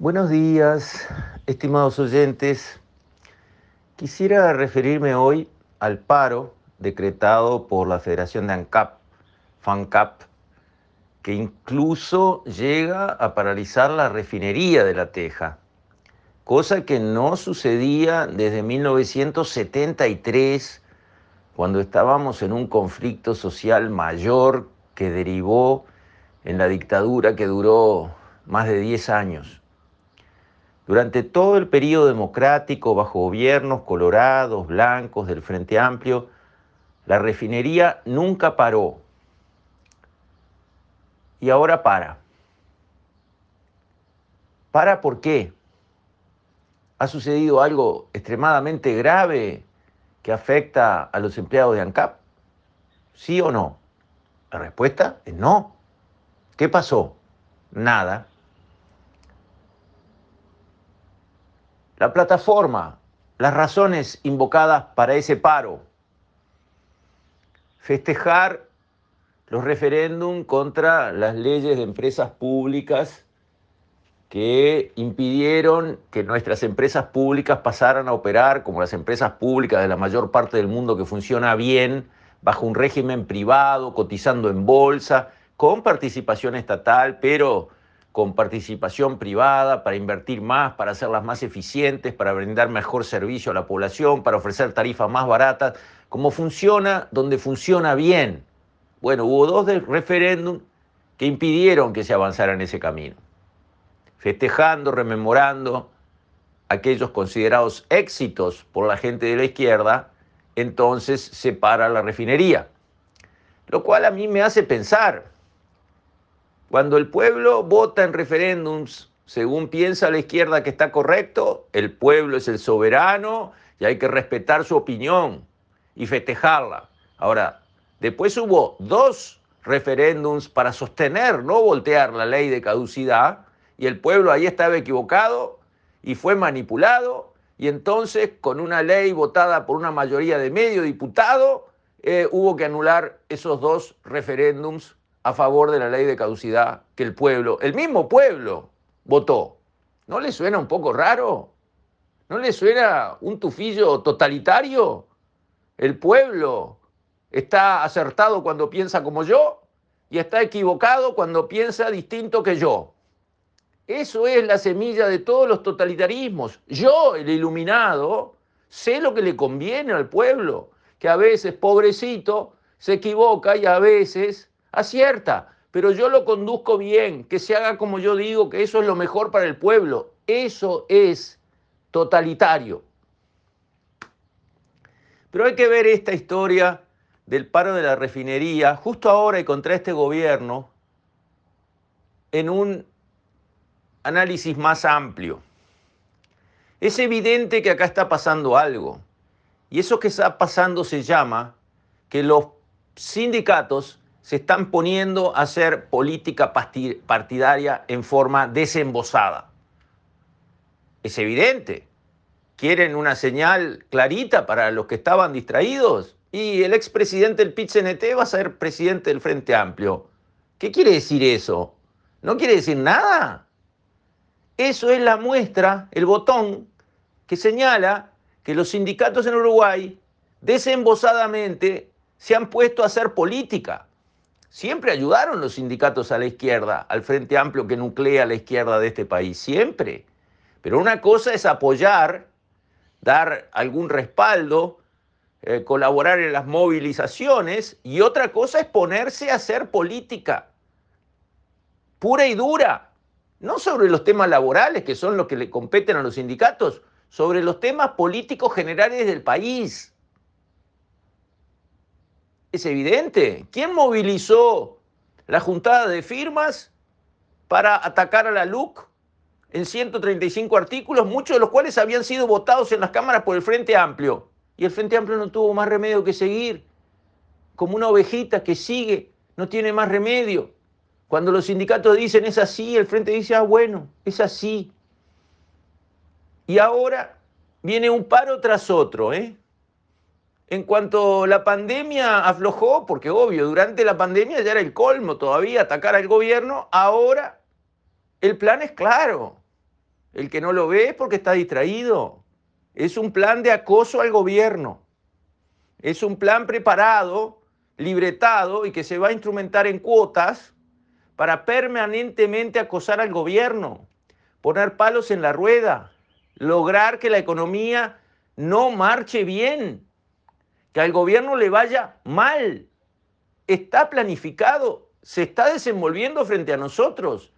Buenos días, estimados oyentes. Quisiera referirme hoy al paro decretado por la Federación de ANCAP, FANCAP, que incluso llega a paralizar la refinería de La Teja, cosa que no sucedía desde 1973, cuando estábamos en un conflicto social mayor que derivó en la dictadura que duró más de 10 años. Durante todo el periodo democrático, bajo gobiernos colorados, blancos, del Frente Amplio, la refinería nunca paró. Y ahora para. ¿Para por qué? ¿Ha sucedido algo extremadamente grave que afecta a los empleados de ANCAP? ¿Sí o no? La respuesta es no. ¿Qué pasó? Nada. La plataforma, las razones invocadas para ese paro. Festejar los referéndums contra las leyes de empresas públicas que impidieron que nuestras empresas públicas pasaran a operar como las empresas públicas de la mayor parte del mundo que funciona bien, bajo un régimen privado, cotizando en bolsa, con participación estatal, pero con participación privada para invertir más, para hacerlas más eficientes, para brindar mejor servicio a la población, para ofrecer tarifas más baratas, como funciona donde funciona bien. Bueno, hubo dos del referéndum que impidieron que se avanzara en ese camino, festejando, rememorando aquellos considerados éxitos por la gente de la izquierda, entonces se para la refinería. Lo cual a mí me hace pensar, cuando el pueblo vota en referéndums, según piensa la izquierda que está correcto, el pueblo es el soberano y hay que respetar su opinión y festejarla. Ahora, después hubo dos referéndums para sostener, no voltear la ley de caducidad, y el pueblo ahí estaba equivocado y fue manipulado, y entonces con una ley votada por una mayoría de medio diputado, eh, hubo que anular esos dos referéndums a favor de la ley de caducidad que el pueblo, el mismo pueblo, votó. ¿No le suena un poco raro? ¿No le suena un tufillo totalitario? El pueblo está acertado cuando piensa como yo y está equivocado cuando piensa distinto que yo. Eso es la semilla de todos los totalitarismos. Yo, el iluminado, sé lo que le conviene al pueblo, que a veces, pobrecito, se equivoca y a veces acierta, pero yo lo conduzco bien, que se haga como yo digo, que eso es lo mejor para el pueblo. Eso es totalitario. Pero hay que ver esta historia del paro de la refinería, justo ahora y contra este gobierno, en un análisis más amplio. Es evidente que acá está pasando algo. Y eso que está pasando se llama que los sindicatos se están poniendo a hacer política partidaria en forma desembosada. Es evidente. Quieren una señal clarita para los que estaban distraídos. Y el expresidente del pit va a ser presidente del Frente Amplio. ¿Qué quiere decir eso? ¿No quiere decir nada? Eso es la muestra, el botón, que señala que los sindicatos en Uruguay desembosadamente se han puesto a hacer política. Siempre ayudaron los sindicatos a la izquierda, al Frente Amplio que nuclea a la izquierda de este país, siempre. Pero una cosa es apoyar, dar algún respaldo, eh, colaborar en las movilizaciones y otra cosa es ponerse a hacer política pura y dura, no sobre los temas laborales, que son los que le competen a los sindicatos, sobre los temas políticos generales del país. Es evidente. ¿Quién movilizó la juntada de firmas para atacar a la LUC en 135 artículos, muchos de los cuales habían sido votados en las cámaras por el Frente Amplio? Y el Frente Amplio no tuvo más remedio que seguir, como una ovejita que sigue, no tiene más remedio. Cuando los sindicatos dicen es así, el Frente dice, ah, bueno, es así. Y ahora viene un paro tras otro, ¿eh? En cuanto la pandemia aflojó, porque obvio, durante la pandemia ya era el colmo todavía atacar al gobierno, ahora el plan es claro. El que no lo ve es porque está distraído. Es un plan de acoso al gobierno. Es un plan preparado, libretado y que se va a instrumentar en cuotas para permanentemente acosar al gobierno, poner palos en la rueda, lograr que la economía no marche bien, que al gobierno le vaya mal. Está planificado, se está desenvolviendo frente a nosotros.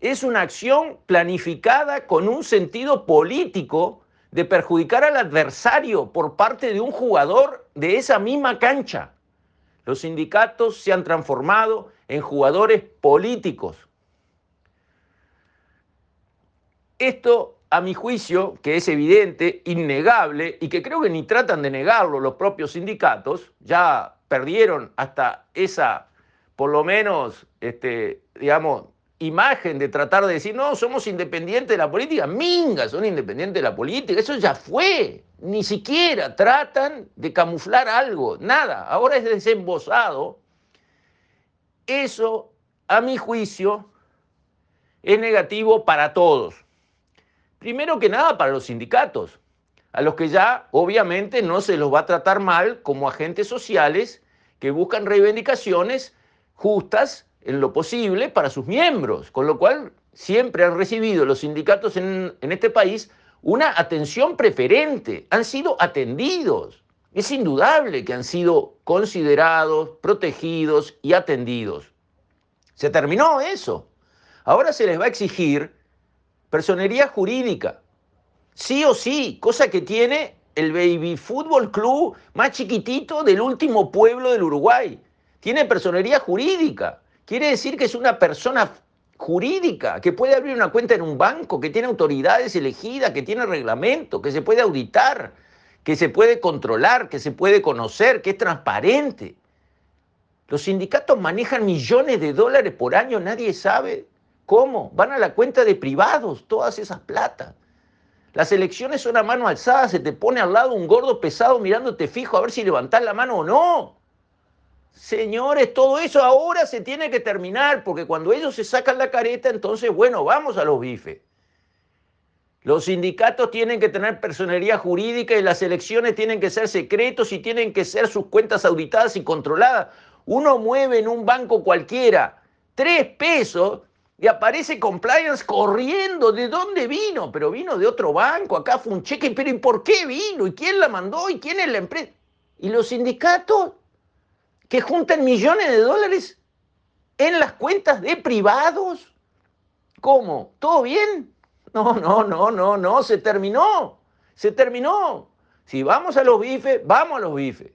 Es una acción planificada con un sentido político de perjudicar al adversario por parte de un jugador de esa misma cancha. Los sindicatos se han transformado en jugadores políticos. Esto, a mi juicio, que es evidente, innegable, y que creo que ni tratan de negarlo los propios sindicatos, ya perdieron hasta esa, por lo menos, este, digamos, imagen de tratar de decir, no, somos independientes de la política. Minga, son independientes de la política. Eso ya fue. Ni siquiera tratan de camuflar algo. Nada. Ahora es desembosado. Eso, a mi juicio, es negativo para todos. Primero que nada para los sindicatos, a los que ya obviamente no se los va a tratar mal como agentes sociales que buscan reivindicaciones justas en lo posible para sus miembros, con lo cual siempre han recibido los sindicatos en, en este país una atención preferente, han sido atendidos. Es indudable que han sido considerados, protegidos y atendidos. Se terminó eso. Ahora se les va a exigir personería jurídica. Sí o sí, cosa que tiene el Baby Fútbol Club más chiquitito del último pueblo del Uruguay. Tiene personería jurídica. Quiere decir que es una persona jurídica, que puede abrir una cuenta en un banco, que tiene autoridades elegidas, que tiene reglamento, que se puede auditar, que se puede controlar, que se puede conocer, que es transparente. Los sindicatos manejan millones de dólares por año, nadie sabe cómo. Van a la cuenta de privados todas esas platas. Las elecciones son a mano alzada, se te pone al lado un gordo pesado mirándote fijo a ver si levantás la mano o no. Señores, todo eso ahora se tiene que terminar, porque cuando ellos se sacan la careta, entonces, bueno, vamos a los bifes. Los sindicatos tienen que tener personería jurídica y las elecciones tienen que ser secretos y tienen que ser sus cuentas auditadas y controladas. Uno mueve en un banco cualquiera tres pesos y aparece compliance corriendo. ¿De dónde vino? Pero vino de otro banco, acá fue un cheque, pero ¿y por qué vino? ¿Y quién la mandó? ¿Y quién es la empresa? ¿Y los sindicatos? que juntan millones de dólares en las cuentas de privados. ¿Cómo? ¿Todo bien? No, no, no, no, no, se terminó. Se terminó. Si vamos a los bifes, vamos a los bifes.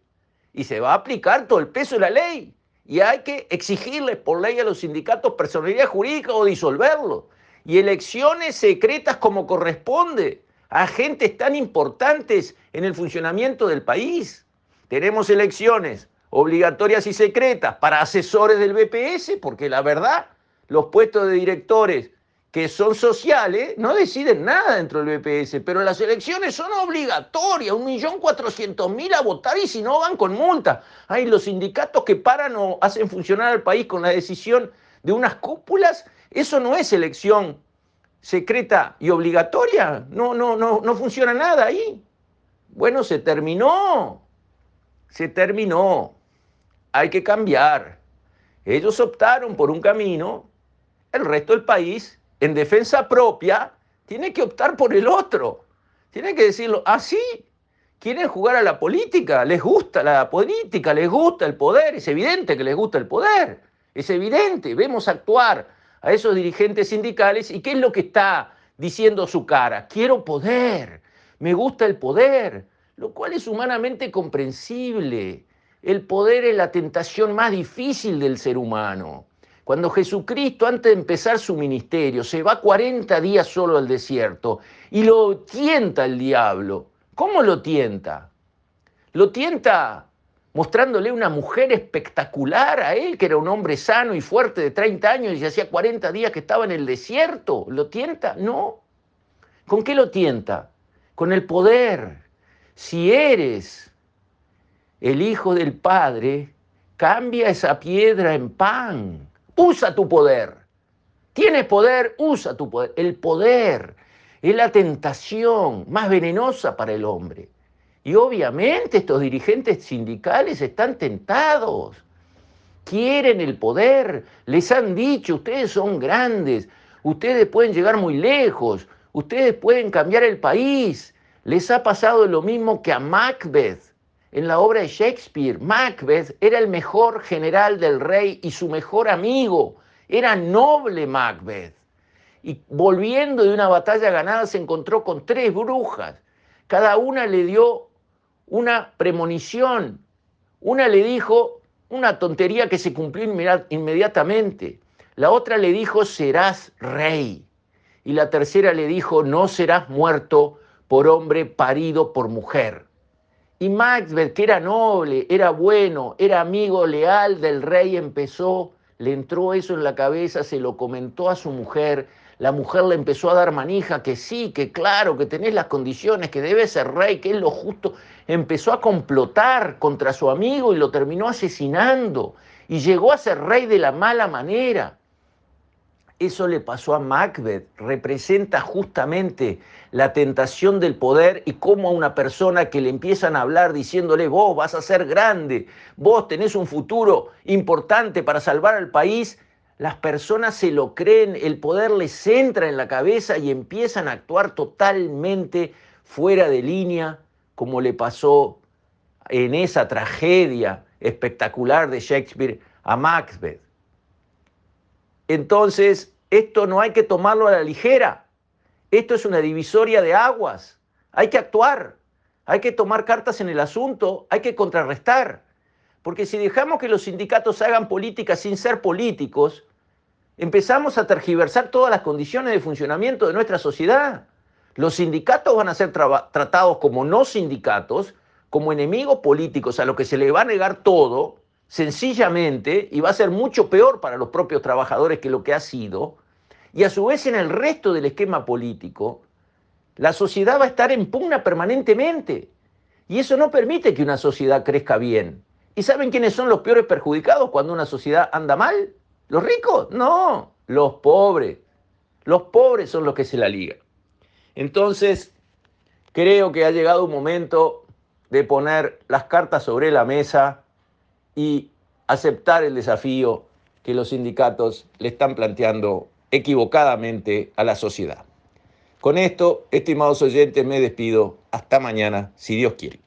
Y se va a aplicar todo el peso de la ley. Y hay que exigirles por ley a los sindicatos personalidad jurídica o disolverlo. Y elecciones secretas como corresponde a agentes tan importantes en el funcionamiento del país. Tenemos elecciones obligatorias y secretas para asesores del BPS, porque la verdad, los puestos de directores que son sociales no deciden nada dentro del BPS, pero las elecciones son obligatorias, un millón cuatrocientos mil a votar y si no van con multa. Hay los sindicatos que paran o hacen funcionar al país con la decisión de unas cúpulas, eso no es elección secreta y obligatoria, no, no, no, no funciona nada ahí. Bueno, se terminó, se terminó hay que cambiar. Ellos optaron por un camino, el resto del país, en defensa propia, tiene que optar por el otro. Tiene que decirlo así. Ah, quieren jugar a la política, les gusta la política, les gusta el poder, es evidente que les gusta el poder, es evidente, vemos actuar a esos dirigentes sindicales y qué es lo que está diciendo su cara, quiero poder, me gusta el poder, lo cual es humanamente comprensible. El poder es la tentación más difícil del ser humano. Cuando Jesucristo, antes de empezar su ministerio, se va 40 días solo al desierto y lo tienta el diablo. ¿Cómo lo tienta? Lo tienta mostrándole una mujer espectacular a él, que era un hombre sano y fuerte de 30 años y hacía 40 días que estaba en el desierto. ¿Lo tienta? No. ¿Con qué lo tienta? Con el poder. Si eres el Hijo del Padre, cambia esa piedra en pan. Usa tu poder. Tienes poder, usa tu poder. El poder Es la tentación más venenosa para el hombre. Y obviamente estos dirigentes sindicales están tentados. Quieren el poder. Les han dicho, ustedes son grandes, ustedes pueden llegar muy lejos, ustedes pueden cambiar el país. Les ha pasado lo mismo que a Macbeth en la obra de Shakespeare. Macbeth era el mejor general del rey y su mejor amigo. Era noble Macbeth. Y volviendo de una batalla ganada se encontró con tres brujas. Cada una le dio una premonición. Una le dijo una tontería que se cumplió inmediatamente. La otra le dijo, serás rey. Y la tercera le dijo, no serás muerto por hombre parido por mujer. Y Macbeth, que era noble, era bueno, era amigo leal del rey, empezó, le entró eso en la cabeza, se lo comentó a su mujer, la mujer le empezó a dar manija, que sí, que claro, que tenés las condiciones, que debe ser rey, que es lo justo. Empezó a complotar contra su amigo y lo terminó asesinando. Y llegó a ser rey de la mala manera. Eso le pasó a Macbeth, representa justamente la tentación del poder y cómo a una persona que le empiezan a hablar diciéndole, vos vas a ser grande, vos tenés un futuro importante para salvar al país, las personas se lo creen, el poder les entra en la cabeza y empiezan a actuar totalmente fuera de línea, como le pasó en esa tragedia espectacular de Shakespeare a Macbeth. Entonces, esto no hay que tomarlo a la ligera. Esto es una divisoria de aguas. Hay que actuar. Hay que tomar cartas en el asunto. Hay que contrarrestar. Porque si dejamos que los sindicatos hagan política sin ser políticos, empezamos a tergiversar todas las condiciones de funcionamiento de nuestra sociedad. Los sindicatos van a ser tratados como no sindicatos, como enemigos políticos a los que se les va a negar todo, sencillamente, y va a ser mucho peor para los propios trabajadores que lo que ha sido, y a su vez en el resto del esquema político, la sociedad va a estar en pugna permanentemente. Y eso no permite que una sociedad crezca bien. ¿Y saben quiénes son los peores perjudicados cuando una sociedad anda mal? ¿Los ricos? No, los pobres. Los pobres son los que se la ligan. Entonces, creo que ha llegado un momento de poner las cartas sobre la mesa y aceptar el desafío que los sindicatos le están planteando equivocadamente a la sociedad. Con esto, estimados oyentes, me despido. Hasta mañana, si Dios quiere.